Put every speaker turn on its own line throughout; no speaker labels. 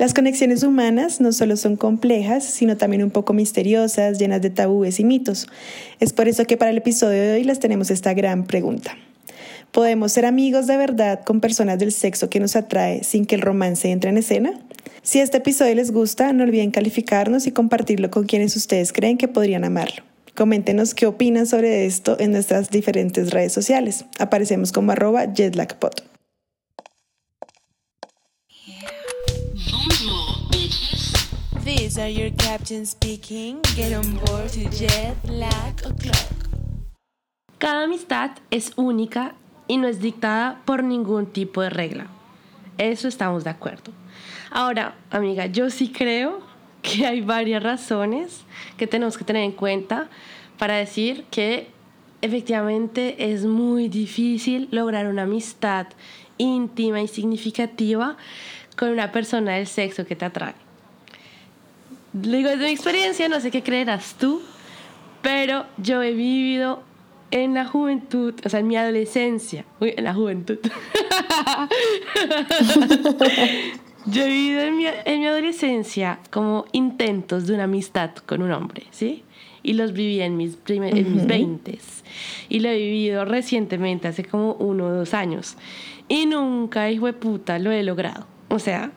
Las conexiones humanas no solo son complejas, sino también un poco misteriosas, llenas de tabúes y mitos. Es por eso que para el episodio de hoy les tenemos esta gran pregunta. ¿Podemos ser amigos de verdad con personas del sexo que nos atrae sin que el romance entre en escena? Si este episodio les gusta, no olviden calificarnos y compartirlo con quienes ustedes creen que podrían amarlo. Coméntenos qué opinan sobre esto en nuestras diferentes redes sociales. Aparecemos como arroba jetlagpot.
These are your captains speaking. Get on board Jet Lag O'Clock.
Cada amistad es única y no es dictada por ningún tipo de regla. Eso estamos de acuerdo. Ahora, amiga, yo sí creo que hay varias razones que tenemos que tener en cuenta para decir que efectivamente es muy difícil lograr una amistad íntima y significativa con una persona del sexo que te atrae. Digo desde mi experiencia, no sé qué creerás tú, pero yo he vivido en la juventud, o sea, en mi adolescencia, uy, en la juventud. yo he vivido en mi, en mi adolescencia como intentos de una amistad con un hombre, ¿sí? Y los viví en mis, primer, en mis 20 Y lo he vivido recientemente, hace como uno o dos años. Y nunca, hijo de puta, lo he logrado. O sea,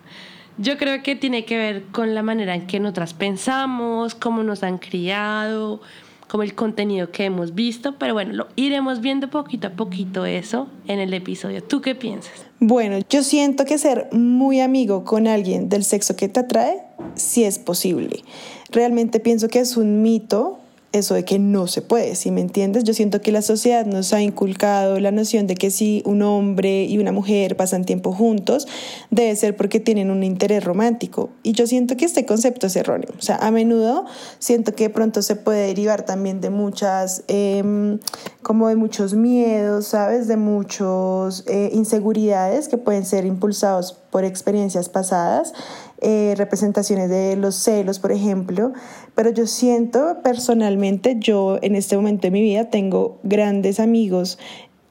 yo creo que tiene que ver con la manera en que nosotras pensamos, cómo nos han criado, como el contenido que hemos visto, pero bueno, lo iremos viendo poquito a poquito eso en el episodio. ¿Tú qué piensas?
Bueno, yo siento que ser muy amigo con alguien del sexo que te atrae, sí es posible. Realmente pienso que es un mito eso de que no se puede, si me entiendes? Yo siento que la sociedad nos ha inculcado la noción de que si un hombre y una mujer pasan tiempo juntos, debe ser porque tienen un interés romántico. Y yo siento que este concepto es erróneo. O sea, a menudo siento que pronto se puede derivar también de muchas, em, como de muchos miedos, ¿sabes? De muchas eh, inseguridades que pueden ser impulsados por experiencias pasadas eh, representaciones de los celos, por ejemplo, pero yo siento personalmente, yo en este momento de mi vida tengo grandes amigos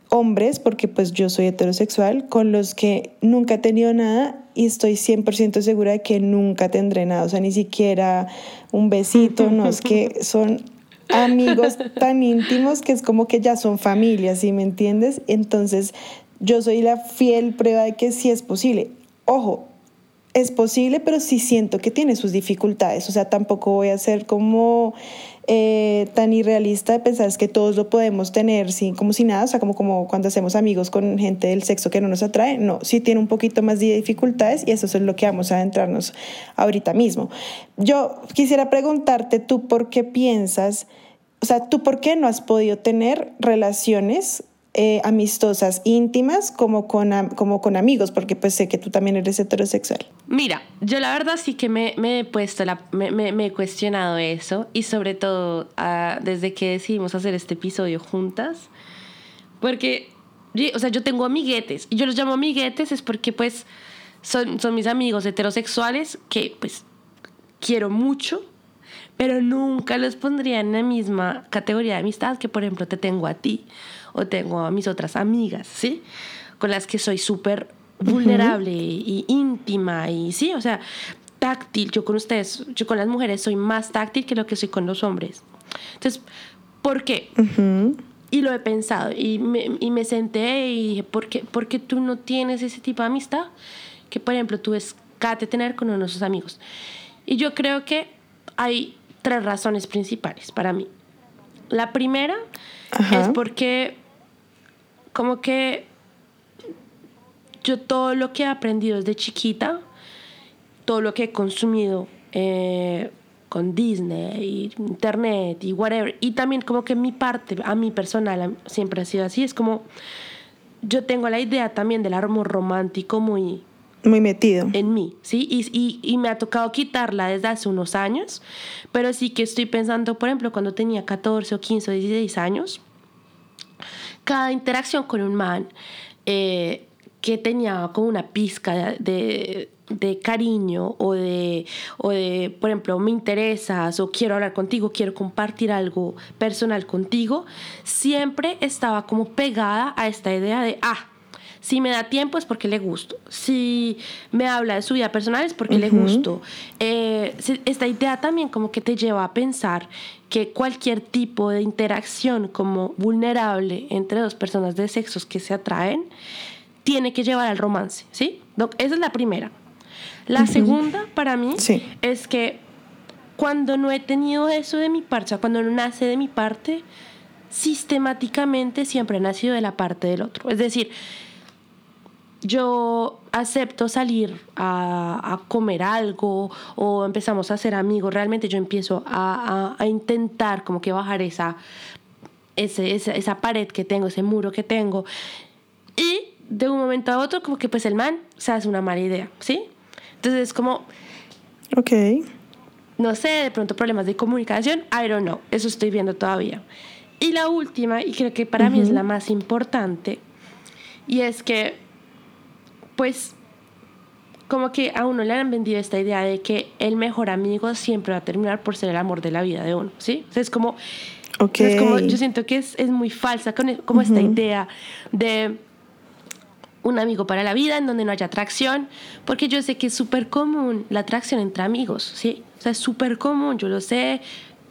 hombres, porque pues yo soy heterosexual, con los que nunca he tenido nada y estoy 100% segura de que nunca tendré nada, o sea, ni siquiera un besito, no, es que son amigos tan íntimos que es como que ya son familia, ¿sí me entiendes? Entonces, yo soy la fiel prueba de que sí es posible. Ojo, es posible, pero sí siento que tiene sus dificultades. O sea, tampoco voy a ser como eh, tan irrealista de pensar que todos lo podemos tener sin, como si nada, o sea, como, como cuando hacemos amigos con gente del sexo que no nos atrae. No, sí tiene un poquito más de dificultades y eso es lo que vamos a adentrarnos ahorita mismo. Yo quisiera preguntarte tú por qué piensas, o sea, tú por qué no has podido tener relaciones eh, amistosas, íntimas, como con, como con amigos, porque pues sé que tú también eres heterosexual.
Mira, yo la verdad sí que me, me he puesto, la, me, he cuestionado eso y sobre todo ah, desde que decidimos hacer este episodio juntas, porque, o sea, yo tengo amiguetes y yo los llamo amiguetes es porque pues son, son mis amigos heterosexuales que pues quiero mucho, pero nunca los pondría en la misma categoría de amistad que por ejemplo te tengo a ti o tengo a mis otras amigas, ¿sí? Con las que soy súper vulnerable y íntima y sí, o sea, táctil. Yo con ustedes, yo con las mujeres soy más táctil que lo que soy con los hombres. Entonces, ¿por qué? Y lo he pensado y me, y me senté y dije, ¿por qué, ¿por qué tú no tienes ese tipo de amistad que, por ejemplo, tú escate tener con uno de sus amigos? Y yo creo que hay tres razones principales para mí. La primera es porque como que yo todo lo que he aprendido desde chiquita, todo lo que he consumido eh, con Disney, internet y whatever, y también como que mi parte, a mi personal, siempre ha sido así, es como yo tengo la idea también del amor romántico muy...
Muy metido.
En mí, ¿sí? Y, y, y, me ha tocado quitarla desde hace unos años, pero sí que estoy pensando, por ejemplo, cuando tenía 14 o 15 o 16 años, cada interacción con un man eh, que tenía como una pizca de, de, cariño o de, o de, por ejemplo, me interesas o quiero hablar contigo, quiero compartir algo personal contigo, siempre estaba como pegada a esta idea de, ah, Si me da tiempo es porque le gusto. Si me habla de su vida personal es porque le gusto. Eh, esta idea también como que te lleva a pensar que cualquier tipo de interacción como vulnerable entre dos personas de sexos que se atraen tiene que llevar al romance, ¿sí? esa es la primera. La segunda para mí es que cuando no he tenido eso de mi parte, o sea, cuando no nace de mi parte, sistemáticamente siempre ha nacido de la parte del otro. Es decir, yo acepto salir a, comer algo o empezamos a ser amigos, realmente yo empiezo a, intentar como que bajar esa, esa, esa, pared que tengo, ese muro que tengo. Y de un momento a otro como que pues el man se hace una mala idea, ¿sí? Entonces es como...
Ok.
No sé, de pronto problemas de comunicación, I don't know, eso estoy viendo todavía. Y la última, y creo que para mí es la más importante, y es que, pues, como que a uno le han vendido esta idea de que el mejor amigo siempre va a terminar por ser el amor de la vida de uno, ¿sí? O sea, es como, es como yo siento que es, es muy falsa como esta idea de un amigo para la vida en donde no haya atracción, porque yo sé que es súper común la atracción entre amigos, ¿sí? O sea, es súper común, yo lo sé,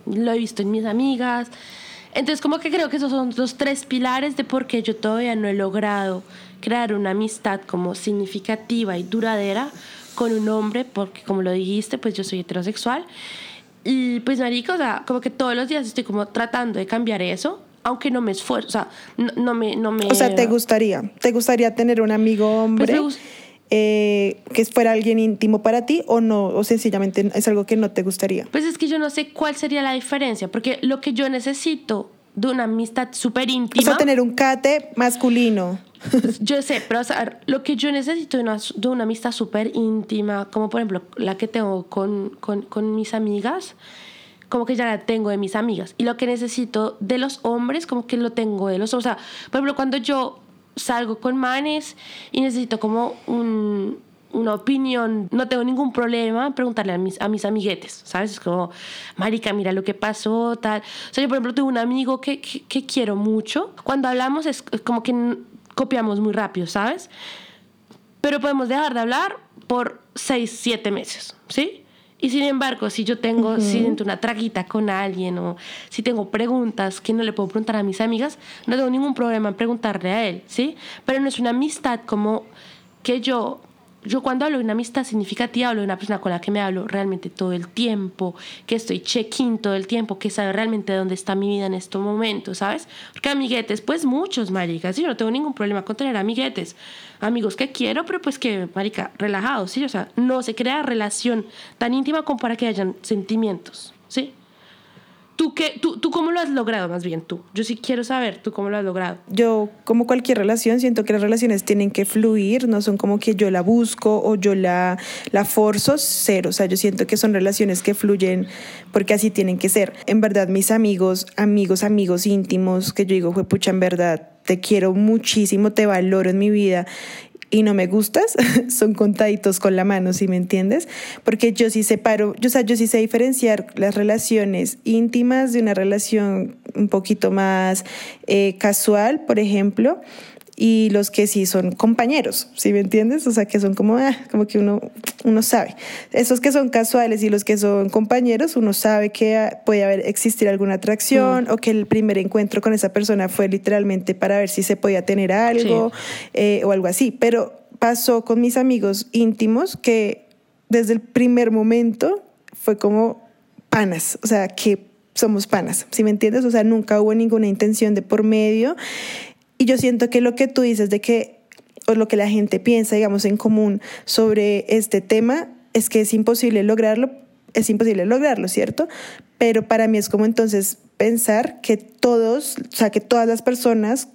lo he visto en mis amigas, entonces como que creo que esos son los tres pilares de por qué yo todavía no he logrado crear una amistad como significativa y duradera con un hombre, porque como lo dijiste, pues yo soy heterosexual. Y pues marica, o sea, como que todos los días estoy como tratando de cambiar eso, aunque no me esfuerzo, o sea, no, me, no me...
O sea, ¿te gustaría? ¿Te gustaría tener un amigo hombre? Pues eh, que fuera alguien íntimo para ti o no, o sencillamente es algo que no te gustaría?
Pues es que yo no sé cuál sería la diferencia, porque lo que yo necesito de una amistad súper íntima... O
sea, tener un cate masculino.
Yo sé, pero o sea, lo que yo necesito de una, de una amistad súper íntima, como por ejemplo la que tengo con, con, con mis amigas, como que ya la tengo de mis amigas. Y lo que necesito de los hombres, como que lo tengo de los... O sea, por ejemplo, cuando yo salgo con manes y necesito como un, una opinión, no tengo ningún problema preguntarle a mis, a mis amiguetes, ¿sabes? Es como, marica, mira lo que pasó, tal. O sea, yo por ejemplo tengo un amigo que, que, quiero mucho. Cuando hablamos es como que copiamos muy rápido, ¿sabes? Pero podemos dejar de hablar por seis, siete meses, ¿sí? Y sin embargo, si yo tengo, si siento una traguita con alguien o si tengo preguntas que no le puedo preguntar a mis amigas, no tengo ningún problema en preguntarle a él, ¿sí? Pero no es una amistad como que yo yo cuando hablo de una amistad significativa hablo de una persona con la que me hablo realmente todo el tiempo, que estoy check-in todo el tiempo, que sabe realmente dónde está mi vida en estos momentos, ¿sabes? Porque amiguetes, pues muchos, maricas, yo no tengo ningún problema con tener amiguetes, amigos que quiero, pero pues que, marica, relajados, ¿sí? O sea, no se crea relación tan íntima como para que hayan sentimientos, ¿sí? ¿Tú, qué, tú, ¿Tú cómo lo has logrado más bien tú? Yo sí quiero saber, ¿tú cómo lo has logrado?
Yo, como cualquier relación, siento que las relaciones tienen que fluir, no son como que yo la busco o yo la, la forzo, cero. O sea, yo siento que son relaciones que fluyen porque así tienen que ser. En verdad, mis amigos, amigos, amigos íntimos, que yo digo, fue pucha, en verdad, te quiero muchísimo, te valoro en mi vida y no me gustas, son contaditos con la mano, si me entiendes? Porque yo sí separo, yo, o sea, yo sí sé diferenciar las relaciones íntimas de una relación un poquito más eh, casual, por ejemplo, y los que sí son compañeros, ¿sí me entiendes? O sea, que son como, ah, como que uno, uno sabe. Esos que son casuales y los que son compañeros, uno sabe que puede haber, existir alguna atracción mm. o que el primer encuentro con esa persona fue literalmente para ver si se podía tener algo eh, o algo así. Pero pasó con mis amigos íntimos que desde el primer momento fue como panas, o sea, que somos panas, ¿sí me entiendes? O sea, nunca hubo ninguna intención de por medio y yo siento que lo que tú dices de que, o lo que la gente piensa, digamos, en común sobre este tema, es que es imposible lograrlo, es imposible lograrlo, ¿cierto? Pero para mí es como entonces pensar que todos, o sea, que todas las personas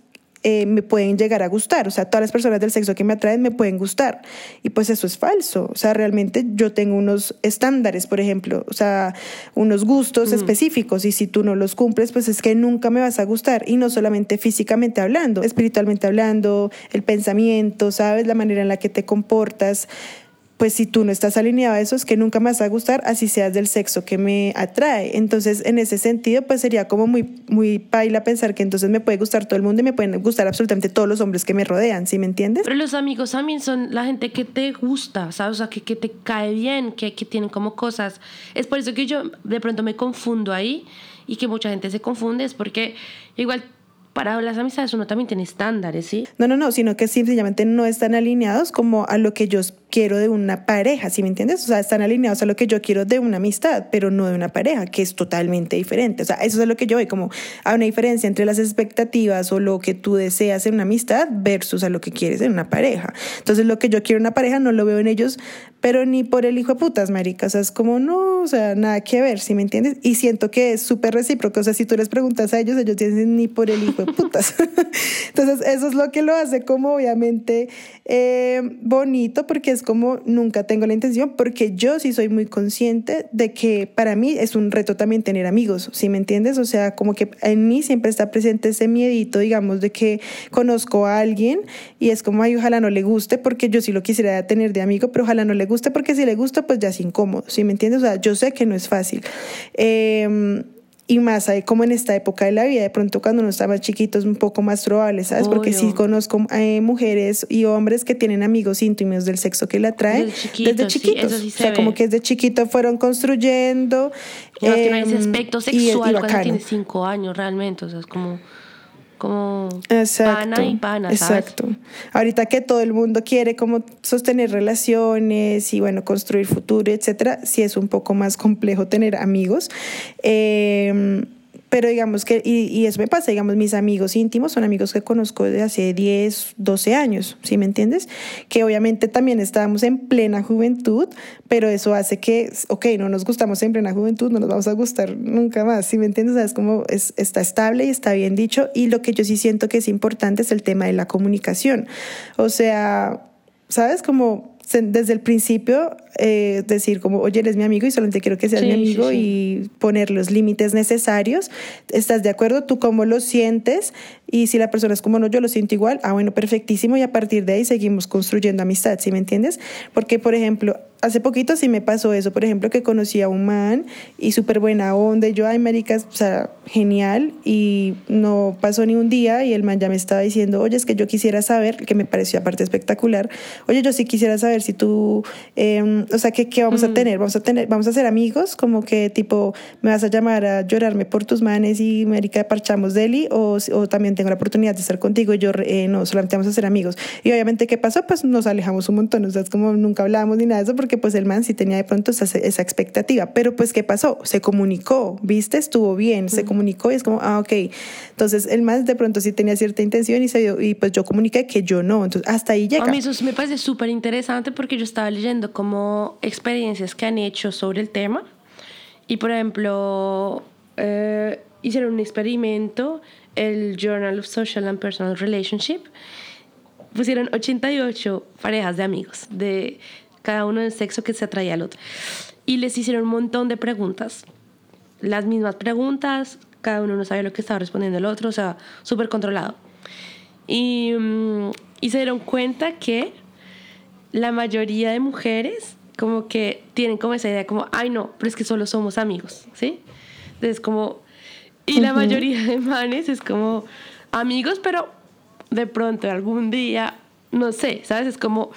eh, me pueden llegar a gustar. O sea, todas las personas del sexo que me atraen me pueden gustar. Y pues eso es falso. O sea, realmente yo tengo unos estándares, por ejemplo, o sea, unos gustos específicos. Y si tú no los cumples, pues es que nunca me vas a gustar. Y no solamente físicamente hablando, espiritualmente hablando, el pensamiento, ¿sabes? La manera en la que te comportas pues si tú no estás alineado a eso, es que nunca me vas a gustar, así seas del sexo que me atrae. Entonces, en ese sentido, pues sería como muy, muy paila pensar que entonces me puede gustar todo el mundo y me pueden gustar absolutamente todos los hombres que me rodean, ¿sí me entiendes?
Pero los amigos también son la gente que te gusta, ¿sabes? O sea, que, que te cae bien, que, que tienen como cosas. Es por eso que yo de pronto me confundo ahí y que mucha gente se confunde, es porque igual para las amistades uno también tiene estándares, ¿sí?
No, no, no, sino que sencillamente no están alineados como a lo que yo quiero de una pareja, ¿sí me entiendes? O sea, están alineados a lo que yo quiero de una amistad, pero no de una pareja, que es totalmente diferente. O sea, eso es lo que yo voy, como a una diferencia entre las expectativas o lo que tú deseas en una amistad versus a lo que quieres en una pareja. Entonces, lo que yo quiero en una pareja no lo veo en ellos, pero ni por el hijo de putas, marica. O sea, es como, no, o sea, nada que ver, ¿sí me entiendes? Y siento que es súper recíproco. O sea, si tú les preguntas a ellos, ellos dicen ni por el hijo de putas. Entonces, eso es lo que lo hace como obviamente eh, bonito, porque es como nunca tengo la intención, porque yo sí soy muy consciente de que para mí es un reto también tener amigos, ¿sí me entiendes? O sea, como que en mí siempre está presente ese miedito, digamos, de que conozco a alguien y es como, ay, ojalá no le guste, porque yo sí lo quisiera tener de amigo, pero ojalá no le guste, porque si le gusta, pues ya es incómodo, ¿sí me entiendes? O sea, yo sé que no es fácil. Eh, y más hay como en esta época de la vida, de pronto cuando uno está más chiquito es un poco más probable, ¿sabes? Porque sí conozco eh, mujeres y hombres que tienen amigos íntimos del sexo que le atraen desde, chiquitos. o sea, como que desde chiquito fueron construyendo.
No, eh, que no hay ese aspecto sexual y, cuando tienes cinco años realmente, o sea, es como como
exacto,
pana y pana,
Exacto. Ahorita que todo el mundo quiere como sostener relaciones y bueno, construir futuro, etcétera, sí es un poco más complejo tener amigos. Eh, pero digamos que, y, y, eso me pasa, digamos, mis amigos íntimos son amigos que conozco desde hace 10, 12 años, ¿sí me entiendes? Que obviamente también estábamos en plena juventud, pero eso hace que, ok, no nos gustamos en plena juventud, no nos vamos a gustar nunca más, ¿sí me entiendes? O sea, es como, es, está estable y está bien dicho, y lo que yo sí siento que es importante es el tema de la comunicación. O sea, ¿sabes? Como desde el principio eh, decir como, oye, eres mi amigo y solamente quiero que seas mi amigo y poner los límites necesarios. ¿Estás de acuerdo? ¿Tú cómo lo sientes? Y si la persona es como, no, yo lo siento igual, ah, bueno, perfectísimo. Y a partir de ahí seguimos construyendo amistad, ¿sí me entiendes? Porque, por ejemplo, hace poquito sí me pasó eso, por ejemplo, que conocí a un man y súper buena onda. Y yo, ay, maricas, o sea, genial. Y no pasó ni un día y el man ya me estaba diciendo, oye, es que yo quisiera saber, que me pareció aparte espectacular, oye, yo sí quisiera saber si tú... Eh, o sea, ¿qué, qué vamos a mm. tener? Vamos a tener, vamos a ser amigos, como que tipo, me vas a llamar a llorarme por tus manes y América parchamos Deli, o, o también tengo la oportunidad de estar contigo y yo eh, no, solamente vamos a ser amigos. Y obviamente, ¿qué pasó? Pues nos alejamos un montón, o sea, es como nunca hablábamos ni nada de eso, porque pues el man sí tenía de pronto esa, esa expectativa, pero pues, ¿qué pasó? Se comunicó, ¿viste? Estuvo bien, se comunicó y es como, ah, ok. Entonces, el man de pronto sí tenía cierta intención y, se y pues yo comuniqué que yo no, entonces hasta ahí llega.
A mí eso me parece súper interesante porque yo estaba leyendo como experiencias que han hecho sobre el tema. Y por ejemplo, eh, hicieron un experimento, el Journal of Social and Personal Relationship. Pusieron 88 parejas de amigos, de cada uno del sexo que se atraía al otro. Y les hicieron un montón de preguntas. Las mismas preguntas, cada uno no sabía lo que estaba respondiendo el otro, o sea, súper controlado. Y, mm, y se dieron cuenta que la mayoría de mujeres como que tienen como esa idea como, ay no, pero es que solo somos amigos, ¿sí? Entonces como, y la mayoría de manes es como amigos, pero de pronto algún día, no sé, ¿sabes? Es como,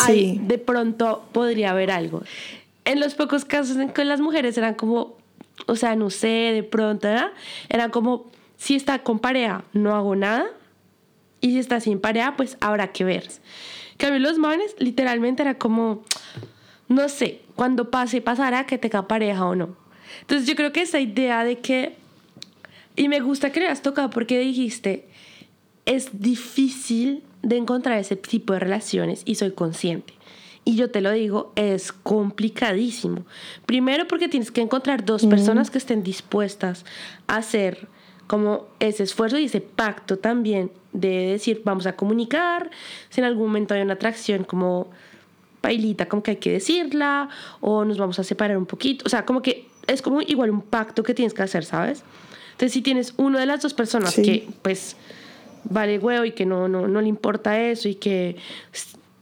ay, de pronto podría haber algo. En los pocos casos en que las mujeres eran como, o sea, no sé, de pronto, ¿verdad? Era como, si está con pareja, no hago nada. Y si está sin pareja, pues habrá que ver. Que los manes literalmente era como, no sé, cuando pase, pasará que tenga pareja o no. Entonces yo creo que esa idea de que, y me gusta que le has tocado porque dijiste, es difícil de encontrar ese tipo de relaciones y soy consciente. Y yo te lo digo, es complicadísimo. Primero porque tienes que encontrar dos personas que estén dispuestas a hacer como ese esfuerzo y ese pacto también de decir, vamos a comunicar, si en algún momento hay una atracción como bailita, como que hay que decirla, o nos vamos a separar un poquito. O sea, como que es como igual un pacto que tienes que hacer, ¿sabes? Entonces, si tienes una de las dos personas que, pues, vale huevo y que no, no, no le importa eso y que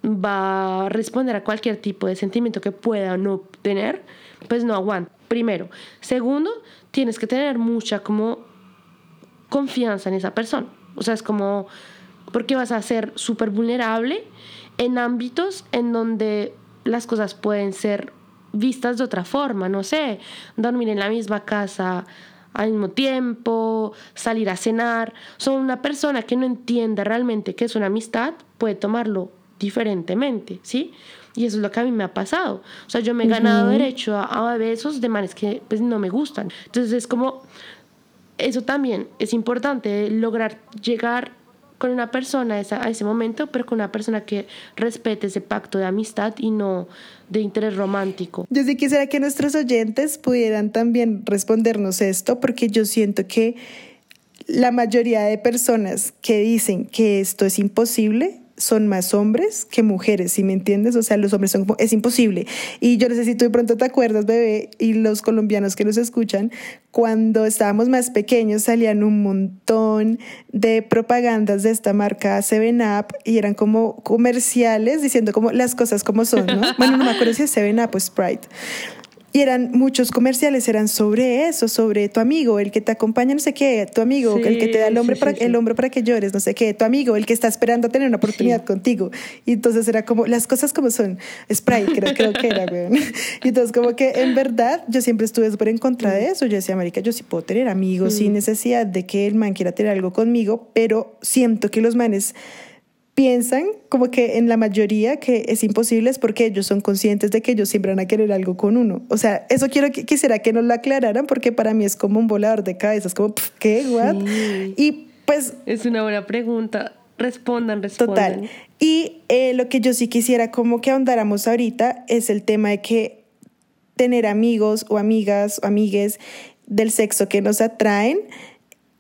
va a responder a cualquier tipo de sentimiento que pueda o no tener, pues no aguanta. Primero. Segundo, tienes que tener mucha como confianza en esa persona. O sea, es como porque vas a ser súper vulnerable en ámbitos en donde las cosas pueden ser vistas de otra forma, no sé, dormir en la misma casa al mismo tiempo, salir a cenar. Son una persona que no entienda realmente qué es una amistad, puede tomarlo diferentemente, ¿sí? Y eso es lo que a mí me ha pasado. O sea, yo me he ganado derecho a, a, besos de manes que pues, no me gustan. Entonces es como, eso también es importante, lograr llegar con una persona a, ese momento, pero con una persona que respete ese pacto de amistad y no de interés romántico.
Yo sí quisiera que nuestros oyentes pudieran también respondernos esto, porque yo siento que la mayoría de personas que dicen que esto es imposible son más hombres que mujeres, ¿sí me entiendes? O sea, los hombres son como, es imposible. Y yo no sé si tú de pronto te acuerdas, bebé, y los colombianos que nos escuchan, cuando estábamos más pequeños salían un montón de propagandas de esta marca Seven Up y eran como comerciales diciendo como las cosas como son, ¿no? Bueno, no me acuerdo si es Seven Up o Sprite. Y eran muchos comerciales, eran sobre eso, sobre tu amigo, el que te acompaña, no sé qué, tu amigo, el que te da el hombre, para, el hombre para que llores, no sé qué, tu amigo, el que está esperando a tener una oportunidad contigo. Y entonces era como, las cosas como son, spray, creo, creo que era, güey. Y entonces como que en verdad yo siempre estuve súper en contra de eso. Yo decía, marica, yo sí puedo tener amigos sin necesidad de que el man quiera tener algo conmigo, pero siento que los manes piensan como que en la mayoría que es imposible es porque ellos son conscientes de que ellos siempre van a querer algo con uno. O sea, eso quiero que quisiera que nos lo aclararan porque para mí es como un volador de cabezas, como ¿qué? What? Y pues
es una buena pregunta. Respondan, respondan.
Total. Y eh, lo que yo sí quisiera como que ahondáramos ahorita es el tema de que tener amigos o amigas o amigues del sexo que nos atraen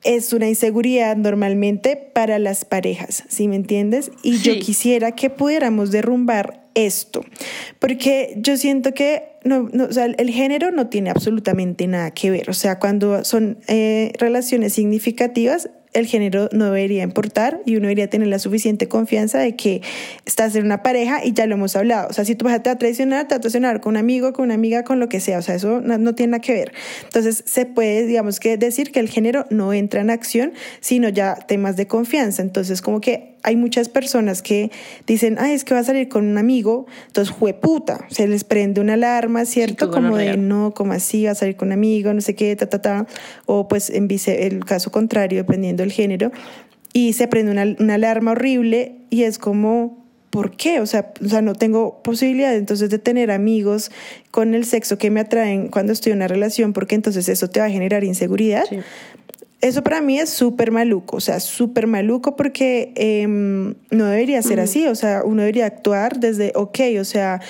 es una inseguridad normalmente para las parejas, ¿sí me entiendes? Y yo quisiera que pudiéramos derrumbar esto, porque yo siento que no, o sea, el género no tiene absolutamente nada que ver, o sea, cuando son eh, relaciones significativas, el género no debería importar y uno debería tener la suficiente confianza de que estás en una pareja y ya lo hemos hablado. O sea, si tu pareja te a traicionar, te va a traicionar con un amigo, con una amiga, con lo que sea. O sea, eso no, tiene nada que ver. Entonces, se puede, digamos que decir que el género no entra en acción, sino ya temas de confianza. Entonces, como que hay muchas personas que dicen, ay, es que va a salir con un amigo, entonces, puta, se les prende una alarma, ¿cierto? como de, no, como así, va a salir con un amigo, no sé qué, ta, ta, ta. O pues en vice, el caso contrario, dependiendo del género, y se prende una, una alarma horrible y es como, ¿por qué? O sea, o sea, no tengo posibilidad entonces de tener amigos con el sexo que me atraen cuando estoy en una relación, porque entonces eso te va a generar inseguridad. Eso para mí es súper maluco, o sea, súper maluco porque em, no debería ser así, o sea, uno debería actuar desde, ok, o sea,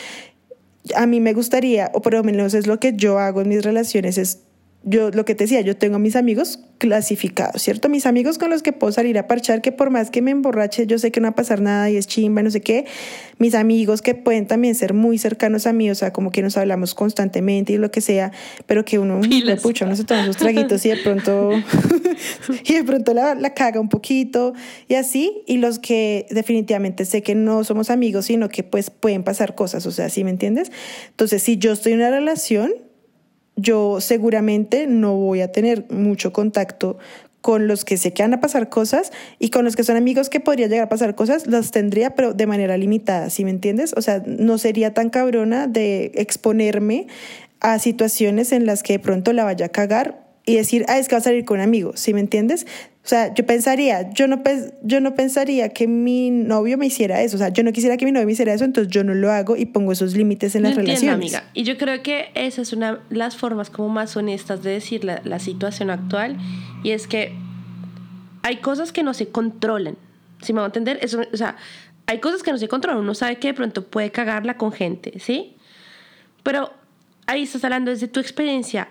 a mí me gustaría, o por lo menos es lo que yo hago en mis relaciones, es yo lo que te decía, yo tengo mis amigos clasificados, ¿cierto? Mis amigos con los que puedo salir a parchar, que por más que me emborrache, yo sé que no va a pasar nada y es chimba, no sé qué. Mis amigos que pueden también ser muy cercanos a mí, o sea, como que nos hablamos constantemente y lo que sea, pero que uno, le pucha, uno se toma sus traguitos y de pronto, y de pronto la, la caga un poquito y así. Y los que definitivamente sé que no somos amigos, sino que pues pueden pasar cosas, o sea, ¿sí me entiendes? Entonces, si yo estoy en una relación, yo seguramente no voy a tener mucho contacto con los que sé que van a pasar cosas y con los que son amigos que podría llegar a pasar cosas, los tendría, pero de manera limitada, ¿sí me entiendes? O sea, no sería tan cabrona de exponerme a situaciones en las que de pronto la vaya a cagar y decir, ah, es que va a salir con amigos, ¿sí me entiendes? O sea, yo pensaría, yo no, yo no pensaría que mi novio me hiciera eso. O sea, yo no quisiera que mi novio me hiciera eso, entonces yo no lo hago y pongo esos límites en las relaciones.
amiga. Y yo creo que esa es una de las formas como más honestas de decir la, la situación actual. Y es que hay cosas que no se controlan. Si me va a entender? Eso, o sea, hay cosas que no se controlan. Uno sabe que de pronto puede cagarla con gente, ¿sí? Pero ahí estás hablando desde tu experiencia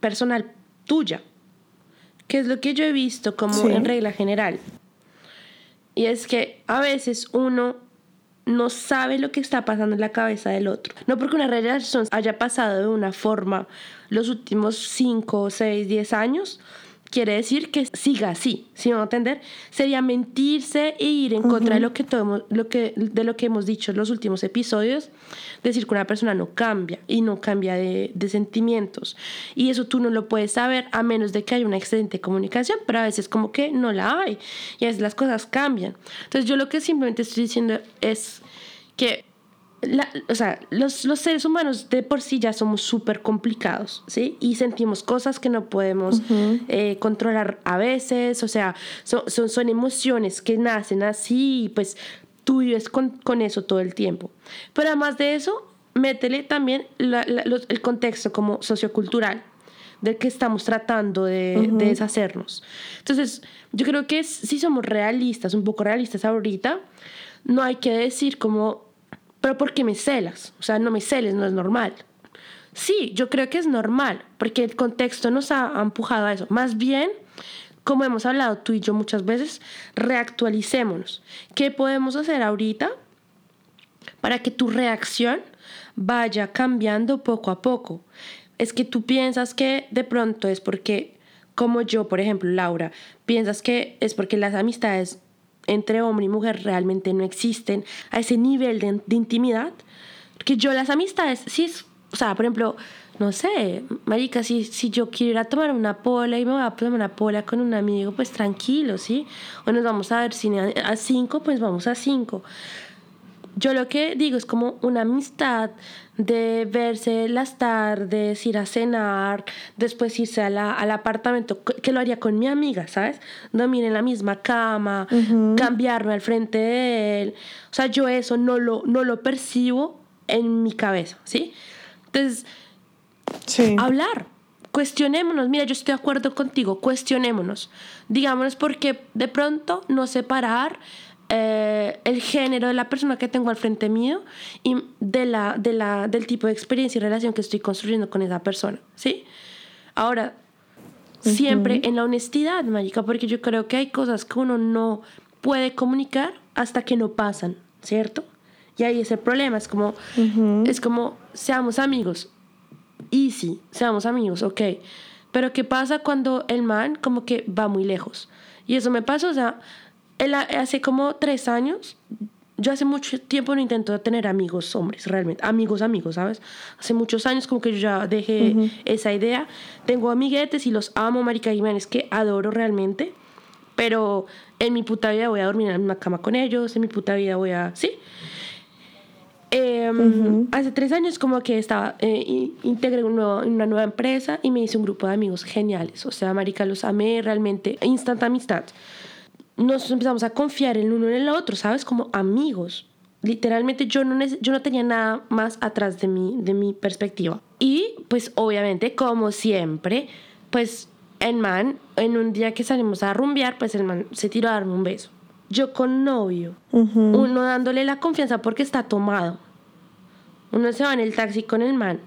personal tuya que es lo que yo he visto como en regla general. Y es que a veces uno no sabe lo que está pasando en la cabeza del otro. No porque una relación haya pasado de una forma los últimos 5, 6, 10 años, quiere decir que siga así, si a entender? Sería mentirse e ir en contra de lo que, todo, lo que, de lo que hemos dicho en los últimos episodios, decir que una persona no cambia y no cambia de, de, sentimientos. Y eso tú no lo puedes saber a menos de que haya una excelente comunicación, pero a veces como que no la hay y a veces las cosas cambian. Entonces yo lo que simplemente estoy diciendo es que o sea, los, los, seres humanos de por sí ya somos súper complicados, ¿sí? Y sentimos cosas que no podemos eh, controlar a veces, o sea, son, son, son, emociones que nacen así y pues tú vives con, con, eso todo el tiempo. Pero además de eso, métele también el contexto como sociocultural del que estamos tratando de, de deshacernos. Entonces, yo creo que si somos realistas, un poco realistas ahorita, no hay que decir como pero ¿por qué me celas? O sea, no me celes, no es normal. Sí, yo creo que es normal, porque el contexto nos ha, empujado a eso. Más bien, como hemos hablado tú y yo muchas veces, reactualicémonos. ¿Qué podemos hacer ahorita para que tu reacción vaya cambiando poco a poco? Es que tú piensas que de pronto es porque, como yo, por ejemplo, Laura, piensas que es porque las amistades entre hombre y mujer realmente no existen a ese nivel de, intimidad. Que yo las amistades, sí es, o sea, por ejemplo, no sé, marica, si, si yo quiero ir a tomar una pola y me voy a tomar una pola con un amigo, pues tranquilo, ¿sí? O nos vamos a ver cine a cinco, pues vamos a cinco. Yo lo que digo es como una amistad de verse las tardes, ir a cenar, después irse a la, al apartamento, que lo haría con mi amiga, ¿sabes? Dormir en la misma cama, cambiarme al frente de él. O sea, yo eso no lo, no lo percibo en mi cabeza, ¿sí? Entonces, hablar, cuestionémonos. Mira, yo estoy de acuerdo contigo, cuestionémonos. Digámonos porque de pronto no separar eh, el género de la persona que tengo al frente mío y de la, de la, del tipo de experiencia y relación que estoy construyendo con esa persona, ¿sí? Ahora, siempre en la honestidad, Mágica, porque yo creo que hay cosas que uno no puede comunicar hasta que no pasan, ¿cierto? Y ahí es el problema, es como, es como, seamos amigos, easy, seamos amigos, ok. Pero ¿qué pasa cuando el man como que va muy lejos? Y eso me pasa, o sea, hace como tres años, yo hace mucho tiempo no intento tener amigos hombres, realmente, amigos, amigos, ¿sabes? Hace muchos años como que yo ya dejé esa idea. Tengo amiguetes y los amo, Marica Jiménez, que adoro realmente, pero en mi puta vida voy a dormir en misma cama con ellos, en mi puta vida voy a... Sí. Em, hace tres años como que estaba, eh, integré una nueva empresa y me hice un grupo de amigos geniales. O sea, Marica, los amé realmente, instant amistad nos empezamos a confiar el uno en el otro, ¿sabes? Como amigos. Literalmente yo no, yo no tenía nada más atrás de mi, de mi perspectiva. Y pues obviamente, como siempre, pues el man, en un día que salimos a rumbear, pues el man se tiró a darme un beso. Yo con novio, uno dándole la confianza porque está tomado. Uno se va en el taxi con el man.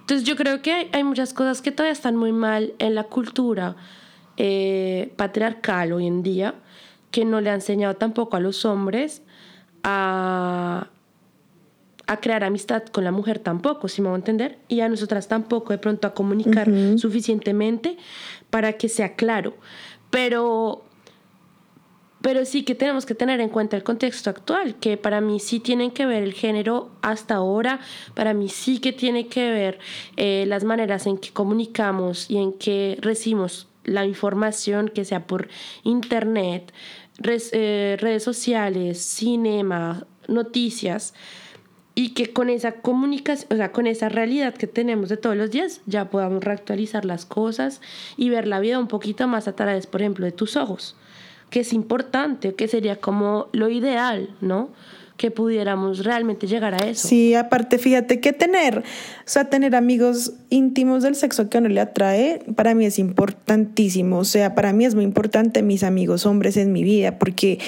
Entonces yo creo que hay, hay muchas cosas que todavía están muy mal en la cultura eh, patriarcal hoy en día que no le ha enseñado tampoco a los hombres a, a crear amistad con la mujer tampoco, si me voy a entender, y a nosotras tampoco de pronto a comunicar suficientemente para que sea claro. Pero, pero sí que tenemos que tener en cuenta el contexto actual, que para mí sí tienen que ver el género hasta ahora, para mí sí que tiene que ver eh, las maneras en que comunicamos y en que recibimos la información, que sea por internet, eh, redes sociales, cinema, noticias, y que con esa comunicación, o sea, con esa realidad que tenemos de todos los días, ya podamos reactualizar las cosas y ver la vida un poquito más a través, por ejemplo, de tus ojos, que es importante, que sería como lo ideal, ¿no? Que pudiéramos realmente llegar a eso.
Sí, aparte, fíjate que tener, o sea, tener amigos íntimos del sexo que uno le atrae, para mí es importantísimo. O sea, para mí es muy importante mis amigos hombres en mi vida, porque,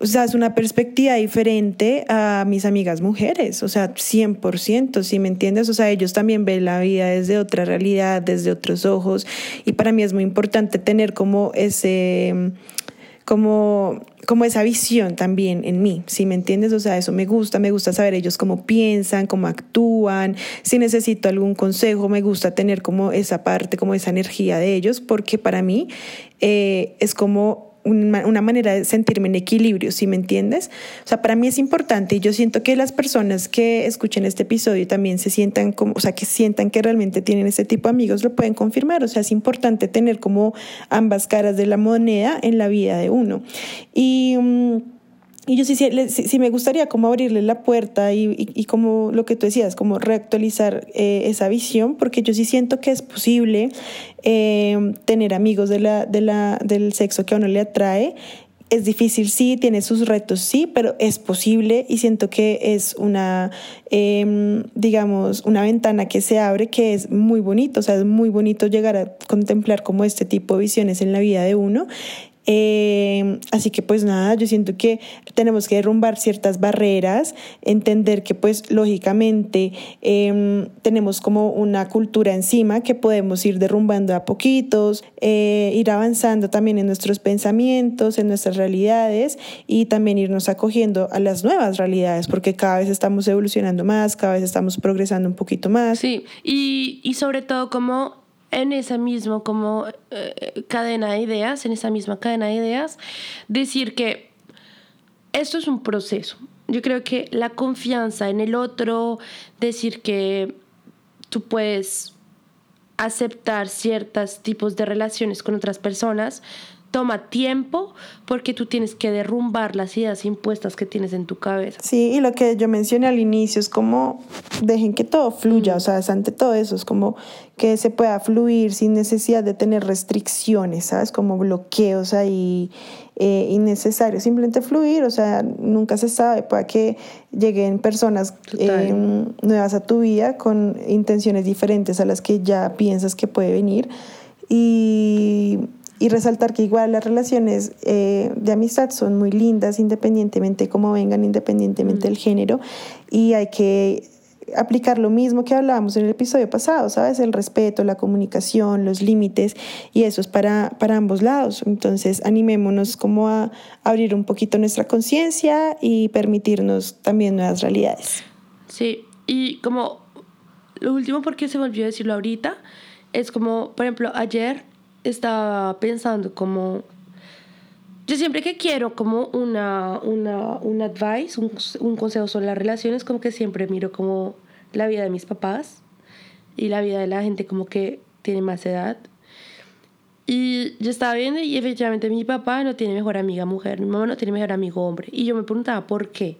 o sea, es una perspectiva diferente a mis amigas mujeres, o sea, 100%, si me entiendes? O sea, ellos también ven la vida desde otra realidad, desde otros ojos, y para mí es muy importante tener como ese como, como esa visión también en mí, si me entiendes? O sea, eso me gusta, me gusta saber ellos cómo piensan, cómo actúan, si necesito algún consejo, me gusta tener como esa parte, como esa energía de ellos, porque para mí eh, es como una manera de sentirme en equilibrio, si me entiendes? O sea, para mí es importante y yo siento que las personas que escuchen este episodio también se sientan como, o sea, que sientan que realmente tienen este tipo de amigos, lo pueden confirmar. O sea, es importante tener como ambas caras de la moneda en la vida de uno. Y. Mm, y yo sí, sí, me gustaría como abrirle la puerta y, y, como lo que tú decías, como reactualizar eh, esa visión, porque yo sí siento que es posible eh, tener amigos de la, del sexo que a uno le atrae. Es difícil, sí, tiene sus retos, sí, pero es posible y siento que es una, em, digamos, una ventana que se abre que es muy bonito, o sea, es muy bonito llegar a contemplar como este tipo de visiones en la vida de uno eh, así que pues nada, yo siento que tenemos que derrumbar ciertas barreras, entender que pues lógicamente em, tenemos como una cultura encima que podemos ir derrumbando a poquitos, eh, ir avanzando también en nuestros pensamientos, en nuestras realidades y también irnos acogiendo a las nuevas realidades porque cada vez estamos evolucionando más, cada vez estamos progresando un poquito más.
Sí, y, y sobre todo como en esa misma como eh, cadena de ideas, en esa misma cadena de ideas, decir que esto es un proceso. Yo creo que la confianza en el otro, decir que tú puedes aceptar ciertos tipos de relaciones con otras personas, toma tiempo porque tú tienes que derrumbar las ideas impuestas que tienes en tu cabeza.
Sí, y lo que yo mencioné al inicio es como dejen que todo fluya, mm. o sea, es ante todo eso, es como que se pueda fluir sin necesidad de tener restricciones, ¿sabes? Como bloqueos ahí eh, innecesarios, simplemente fluir, o sea, nunca se sabe, para que lleguen personas eh, nuevas a tu vida con intenciones diferentes a las que ya piensas que puede venir. Y y resaltar que igual las relaciones eh, de amistad son muy lindas independientemente cómo vengan, independientemente del género y hay que aplicar lo mismo que hablábamos en el episodio pasado, ¿sabes? El respeto, la comunicación, los límites y eso es para, para ambos lados. Entonces animémonos como a abrir un poquito nuestra conciencia y permitirnos también nuevas realidades.
Sí, y como lo último porque se volvió a decirlo ahorita, es como, por ejemplo, ayer estaba pensando como... Yo siempre que quiero como una, una, un advice, un, un consejo sobre las relaciones, como que siempre miro como la vida de mis papás y la vida de la gente como que tiene más edad. Y yo estaba viendo y efectivamente mi papá no tiene mejor amiga mujer, mi mamá no tiene mejor amigo hombre. Y yo me preguntaba por qué.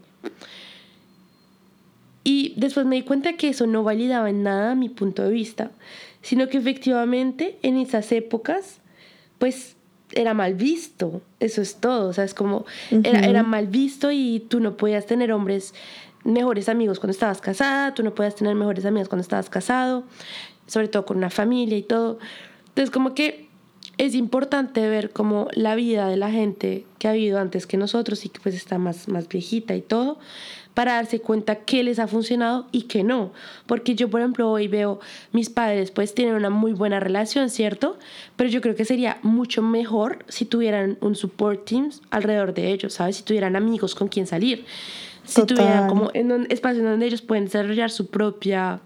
Y después me di cuenta que eso no validaba en nada mi punto de vista, sino que efectivamente en esas épocas, pues era mal visto, eso es todo, o sea, es como, era, era mal visto y tú no podías tener hombres mejores amigos cuando estabas casada, tú no podías tener mejores amigas cuando estabas casado, sobre todo con una familia y todo. Entonces, como que es importante ver como la vida de la gente que ha vivido antes que nosotros y que pues está más, más viejita y todo, para darse cuenta qué les ha funcionado y qué no. Porque yo, por ejemplo, hoy veo mis padres pues tienen una muy buena relación, ¿cierto? Pero yo creo que sería mucho mejor si tuvieran un support team alrededor de ellos, ¿sabes? Si tuvieran amigos con quien salir. Si tuvieran como en un espacio donde ellos pueden desarrollar su propia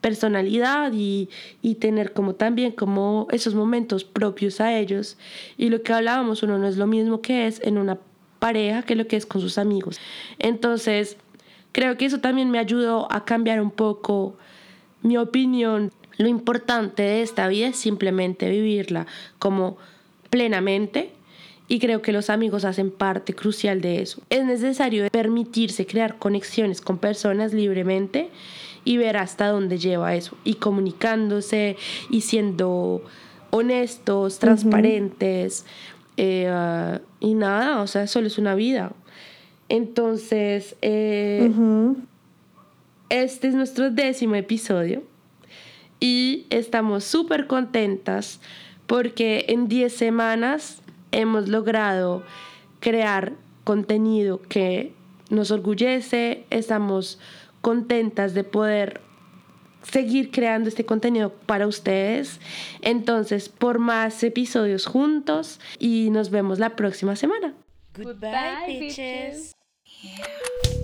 personalidad y, y, tener como también como esos momentos propios a ellos. Y lo que hablábamos, uno no es lo mismo que es en una pareja que lo que es con sus amigos. Entonces, Creo que eso también me ayudó a cambiar un poco mi opinión. Lo importante de esta vida es simplemente vivirla como plenamente y creo que los amigos hacen parte crucial de eso. Es necesario permitirse crear conexiones con personas libremente y ver hasta dónde lleva eso y comunicándose y siendo honestos, transparentes eh, y nada, o sea, solo es una vida. Entonces, eh, este es nuestro décimo episodio y estamos súper contentas porque en 10 semanas hemos logrado crear contenido que nos orgullece, estamos contentas de poder seguir creando este contenido para ustedes. Entonces, por más episodios juntos y nos vemos la próxima semana.
Goodbye, Goodbye bitches. bitches. Yeah.